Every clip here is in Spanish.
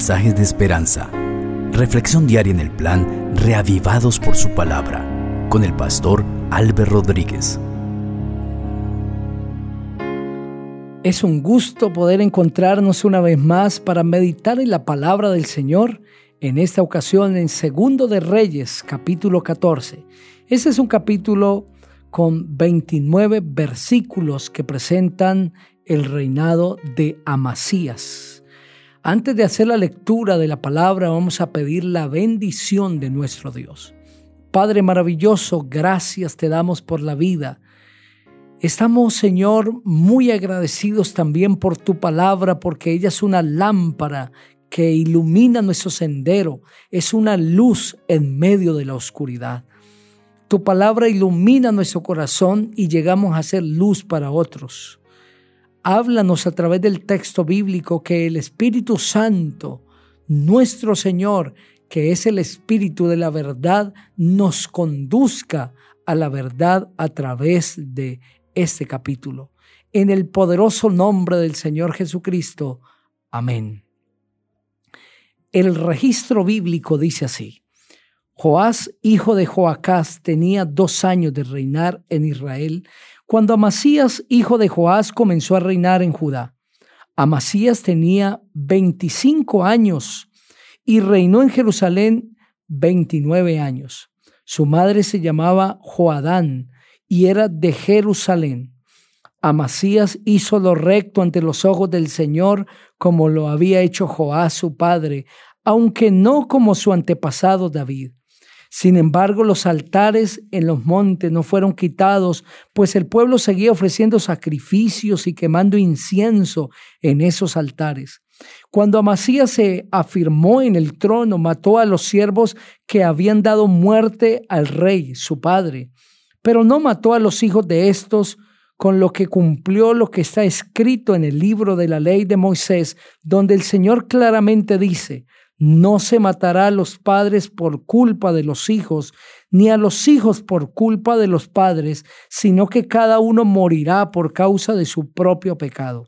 mensajes de esperanza. Reflexión diaria en el plan Reavivados por su palabra con el pastor Álvaro Rodríguez. Es un gusto poder encontrarnos una vez más para meditar en la palabra del Señor, en esta ocasión en Segundo de Reyes, capítulo 14. Ese es un capítulo con 29 versículos que presentan el reinado de Amasías. Antes de hacer la lectura de la palabra, vamos a pedir la bendición de nuestro Dios. Padre maravilloso, gracias te damos por la vida. Estamos, Señor, muy agradecidos también por tu palabra, porque ella es una lámpara que ilumina nuestro sendero, es una luz en medio de la oscuridad. Tu palabra ilumina nuestro corazón y llegamos a ser luz para otros. Háblanos a través del texto bíblico que el Espíritu Santo, nuestro Señor, que es el Espíritu de la verdad, nos conduzca a la verdad a través de este capítulo. En el poderoso nombre del Señor Jesucristo. Amén. El registro bíblico dice así. Joás, hijo de Joacás, tenía dos años de reinar en Israel cuando Amasías, hijo de Joás, comenzó a reinar en Judá. Amasías tenía 25 años y reinó en Jerusalén 29 años. Su madre se llamaba Joadán y era de Jerusalén. Amasías hizo lo recto ante los ojos del Señor como lo había hecho Joás su padre, aunque no como su antepasado David. Sin embargo, los altares en los montes no fueron quitados, pues el pueblo seguía ofreciendo sacrificios y quemando incienso en esos altares. Cuando Amasías se afirmó en el trono, mató a los siervos que habían dado muerte al rey, su padre, pero no mató a los hijos de estos, con lo que cumplió lo que está escrito en el libro de la ley de Moisés, donde el Señor claramente dice, no se matará a los padres por culpa de los hijos, ni a los hijos por culpa de los padres, sino que cada uno morirá por causa de su propio pecado.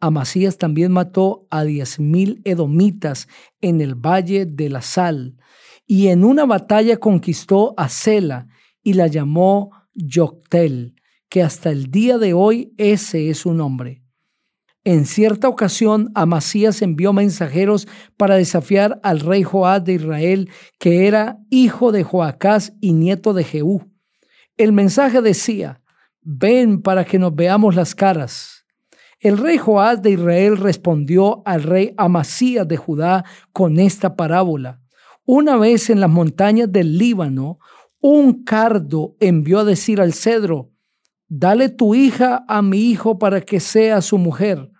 Amasías también mató a diez mil edomitas en el valle de la sal, y en una batalla conquistó a Sela y la llamó Yoctel, que hasta el día de hoy ese es su nombre. En cierta ocasión, Amasías envió mensajeros para desafiar al rey Joás de Israel, que era hijo de Joacás y nieto de Jehú. El mensaje decía, ven para que nos veamos las caras. El rey Joás de Israel respondió al rey Amasías de Judá con esta parábola. Una vez en las montañas del Líbano, un cardo envió a decir al cedro, dale tu hija a mi hijo para que sea su mujer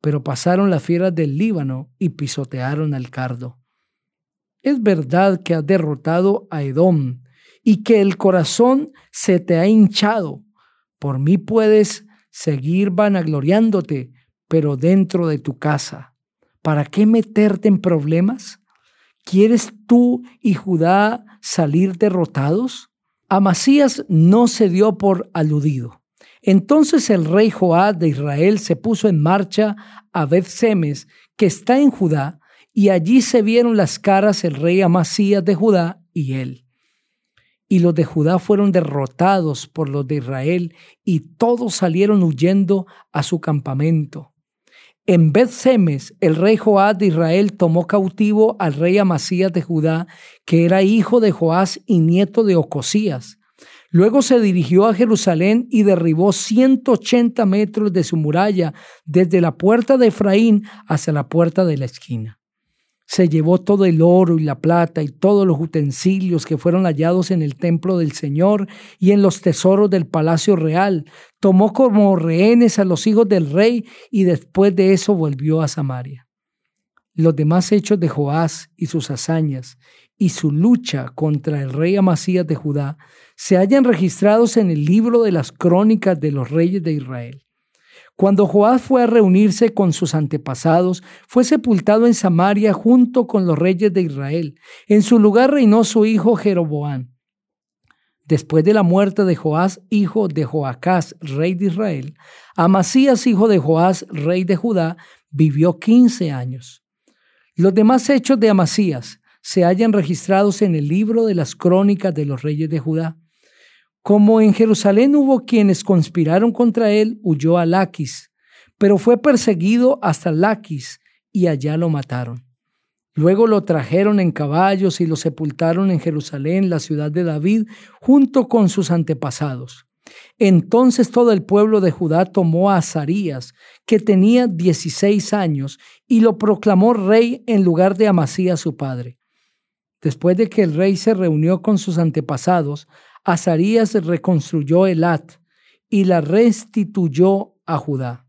pero pasaron las fieras del Líbano y pisotearon al cardo. Es verdad que has derrotado a Edom y que el corazón se te ha hinchado. Por mí puedes seguir vanagloriándote, pero dentro de tu casa. ¿Para qué meterte en problemas? ¿Quieres tú y Judá salir derrotados? Amasías no se dio por aludido. Entonces el rey Joás de Israel se puso en marcha a Beth-Semes, que está en Judá, y allí se vieron las caras el rey Amasías de Judá y él. Y los de Judá fueron derrotados por los de Israel, y todos salieron huyendo a su campamento. En Beth-Semes, el rey Joás de Israel tomó cautivo al rey Amasías de Judá, que era hijo de Joás y nieto de Ocosías Luego se dirigió a Jerusalén y derribó 180 metros de su muralla, desde la puerta de Efraín hasta la puerta de la esquina. Se llevó todo el oro y la plata y todos los utensilios que fueron hallados en el templo del Señor y en los tesoros del palacio real. Tomó como rehenes a los hijos del rey y después de eso volvió a Samaria. Los demás hechos de Joás y sus hazañas y su lucha contra el rey Amasías de Judá se hallan registrados en el libro de las crónicas de los reyes de Israel. Cuando Joás fue a reunirse con sus antepasados, fue sepultado en Samaria junto con los reyes de Israel. En su lugar reinó su hijo Jeroboán. Después de la muerte de Joás, hijo de Joacás, rey de Israel, Amasías, hijo de Joás, rey de Judá, vivió quince años. Los demás hechos de Amasías se hallan registrados en el libro de las crónicas de los reyes de Judá. Como en Jerusalén hubo quienes conspiraron contra él, huyó a Laquis, pero fue perseguido hasta Laquis y allá lo mataron. Luego lo trajeron en caballos y lo sepultaron en Jerusalén, la ciudad de David, junto con sus antepasados. Entonces todo el pueblo de Judá tomó a Azarías, que tenía 16 años, y lo proclamó rey en lugar de Amasías su padre. Después de que el rey se reunió con sus antepasados, Azarías reconstruyó Elat y la restituyó a Judá.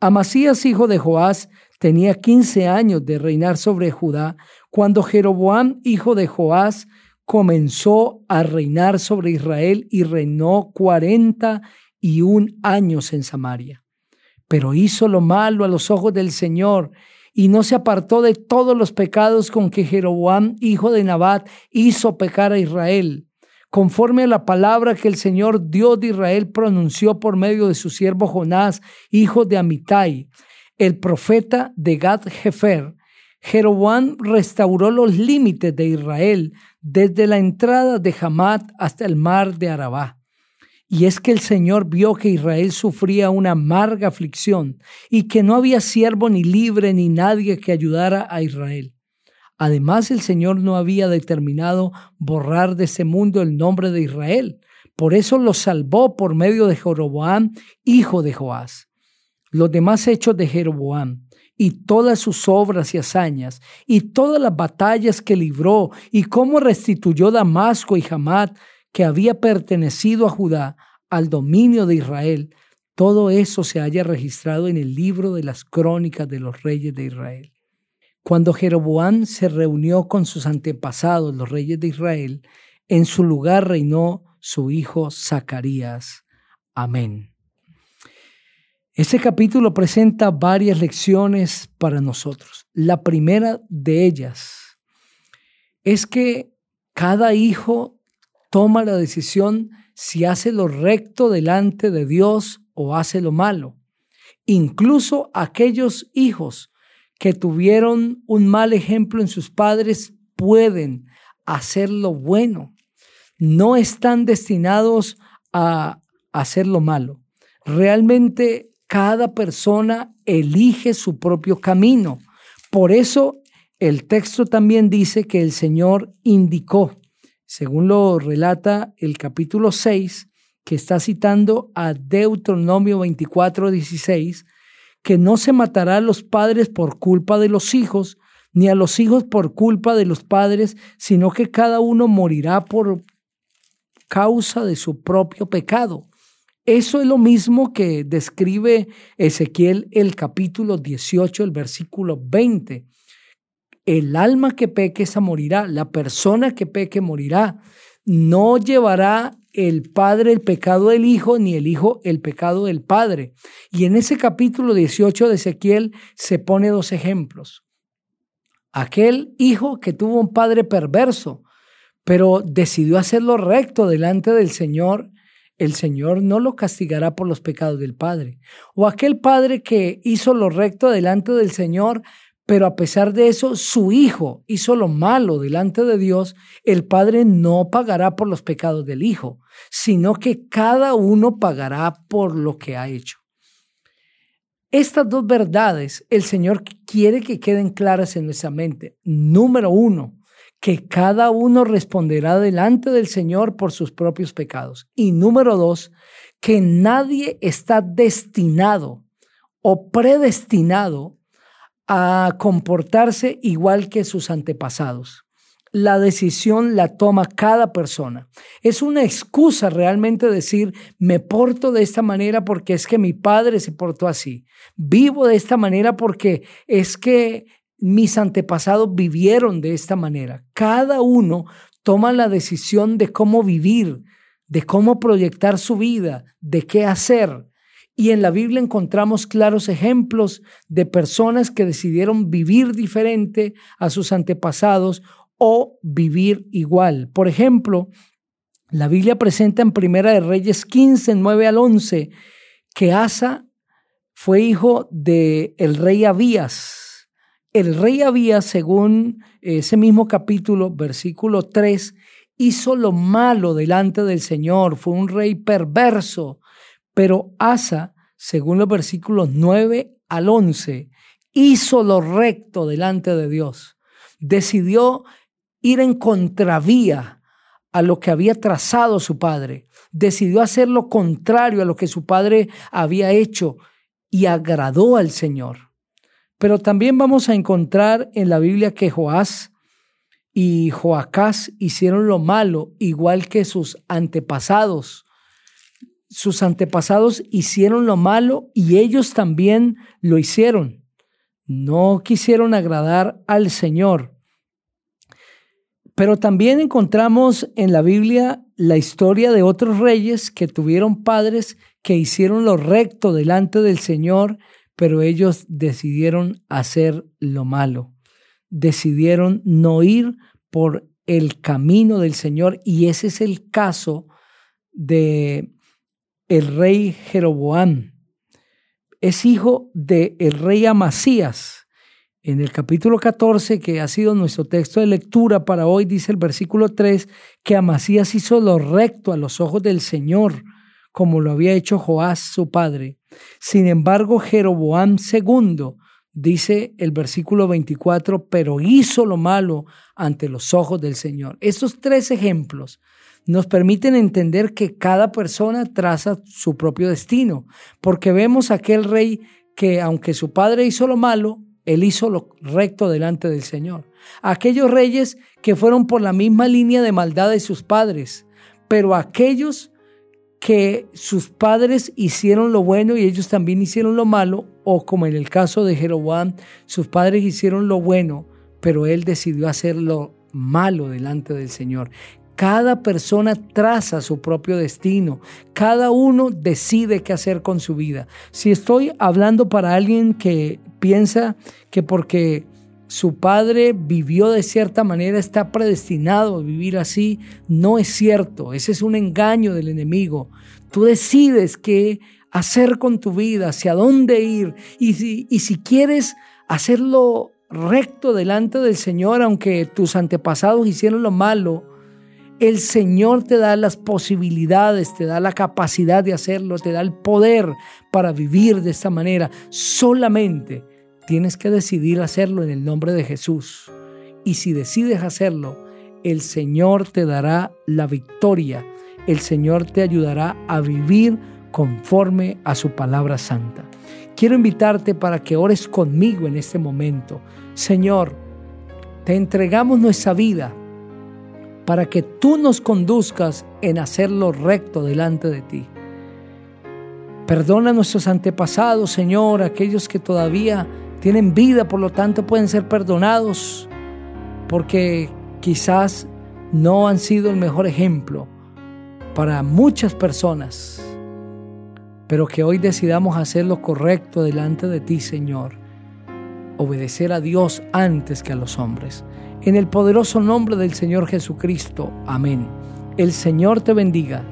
Amasías, hijo de Joás, tenía 15 años de reinar sobre Judá cuando Jeroboam, hijo de Joás, comenzó a reinar sobre Israel y reinó cuarenta y un años en Samaria. Pero hizo lo malo a los ojos del Señor y no se apartó de todos los pecados con que Jeroboam, hijo de Nabat, hizo pecar a Israel, conforme a la palabra que el Señor Dios de Israel pronunció por medio de su siervo Jonás, hijo de Amitai, el profeta de Gad Jefer. Jeroboam restauró los límites de Israel desde la entrada de Hamat hasta el mar de Arabá. Y es que el Señor vio que Israel sufría una amarga aflicción y que no había siervo ni libre ni nadie que ayudara a Israel. Además, el Señor no había determinado borrar de ese mundo el nombre de Israel. Por eso lo salvó por medio de Jeroboam, hijo de Joás. Los demás hechos de Jeroboam y todas sus obras y hazañas, y todas las batallas que libró, y cómo restituyó Damasco y Hamat, que había pertenecido a Judá, al dominio de Israel, todo eso se haya registrado en el libro de las crónicas de los reyes de Israel. Cuando Jeroboam se reunió con sus antepasados, los reyes de Israel, en su lugar reinó su hijo Zacarías. Amén. Este capítulo presenta varias lecciones para nosotros. La primera de ellas es que cada hijo toma la decisión si hace lo recto delante de Dios o hace lo malo. Incluso aquellos hijos que tuvieron un mal ejemplo en sus padres pueden hacer lo bueno. No están destinados a hacer lo malo. Realmente cada persona elige su propio camino. Por eso el texto también dice que el Señor indicó, según lo relata el capítulo 6, que está citando a Deuteronomio 24, 16, que no se matará a los padres por culpa de los hijos, ni a los hijos por culpa de los padres, sino que cada uno morirá por causa de su propio pecado. Eso es lo mismo que describe Ezequiel el capítulo 18, el versículo 20. El alma que peque esa morirá, la persona que peque morirá. No llevará el padre el pecado del hijo, ni el hijo el pecado del padre. Y en ese capítulo 18 de Ezequiel se pone dos ejemplos. Aquel hijo que tuvo un padre perverso, pero decidió hacerlo recto delante del Señor el Señor no lo castigará por los pecados del Padre. O aquel Padre que hizo lo recto delante del Señor, pero a pesar de eso su Hijo hizo lo malo delante de Dios, el Padre no pagará por los pecados del Hijo, sino que cada uno pagará por lo que ha hecho. Estas dos verdades el Señor quiere que queden claras en nuestra mente. Número uno, que cada uno responderá delante del Señor por sus propios pecados. Y número dos, que nadie está destinado o predestinado a comportarse igual que sus antepasados. La decisión la toma cada persona. Es una excusa realmente decir, me porto de esta manera porque es que mi padre se portó así. Vivo de esta manera porque es que mis antepasados vivieron de esta manera. Cada uno toma la decisión de cómo vivir, de cómo proyectar su vida, de qué hacer. Y en la Biblia encontramos claros ejemplos de personas que decidieron vivir diferente a sus antepasados o vivir igual. Por ejemplo, la Biblia presenta en Primera de Reyes 15, 9 al 11, que Asa fue hijo de el rey Abías el rey había, según ese mismo capítulo, versículo 3, hizo lo malo delante del Señor, fue un rey perverso, pero Asa, según los versículos 9 al 11, hizo lo recto delante de Dios. Decidió ir en contravía a lo que había trazado su padre. Decidió hacer lo contrario a lo que su padre había hecho y agradó al Señor. Pero también vamos a encontrar en la Biblia que Joás y Joacás hicieron lo malo, igual que sus antepasados. Sus antepasados hicieron lo malo y ellos también lo hicieron. No quisieron agradar al Señor. Pero también encontramos en la Biblia la historia de otros reyes que tuvieron padres que hicieron lo recto delante del Señor pero ellos decidieron hacer lo malo, decidieron no ir por el camino del Señor y ese es el caso de el rey Jeroboam. Es hijo del el rey Amasías. En el capítulo 14, que ha sido nuestro texto de lectura para hoy, dice el versículo 3, que Amasías hizo lo recto a los ojos del Señor, como lo había hecho Joás su padre. Sin embargo, Jeroboam II, dice el versículo 24, pero hizo lo malo ante los ojos del Señor. Estos tres ejemplos nos permiten entender que cada persona traza su propio destino, porque vemos aquel rey que aunque su padre hizo lo malo, él hizo lo recto delante del Señor. Aquellos reyes que fueron por la misma línea de maldad de sus padres, pero aquellos que sus padres hicieron lo bueno y ellos también hicieron lo malo, o como en el caso de Jeroboam, sus padres hicieron lo bueno, pero él decidió hacer lo malo delante del Señor. Cada persona traza su propio destino, cada uno decide qué hacer con su vida. Si estoy hablando para alguien que piensa que porque su padre vivió de cierta manera, está predestinado a vivir así. No es cierto, ese es un engaño del enemigo. Tú decides qué hacer con tu vida, hacia dónde ir. Y si, y si quieres hacerlo recto delante del Señor, aunque tus antepasados hicieron lo malo, el Señor te da las posibilidades, te da la capacidad de hacerlo, te da el poder para vivir de esta manera. Solamente Tienes que decidir hacerlo en el nombre de Jesús. Y si decides hacerlo, el Señor te dará la victoria. El Señor te ayudará a vivir conforme a su palabra santa. Quiero invitarte para que ores conmigo en este momento. Señor, te entregamos nuestra vida para que tú nos conduzcas en hacer lo recto delante de ti. Perdona a nuestros antepasados, Señor, aquellos que todavía tienen vida, por lo tanto pueden ser perdonados porque quizás no han sido el mejor ejemplo para muchas personas, pero que hoy decidamos hacer lo correcto delante de ti, Señor, obedecer a Dios antes que a los hombres. En el poderoso nombre del Señor Jesucristo, amén. El Señor te bendiga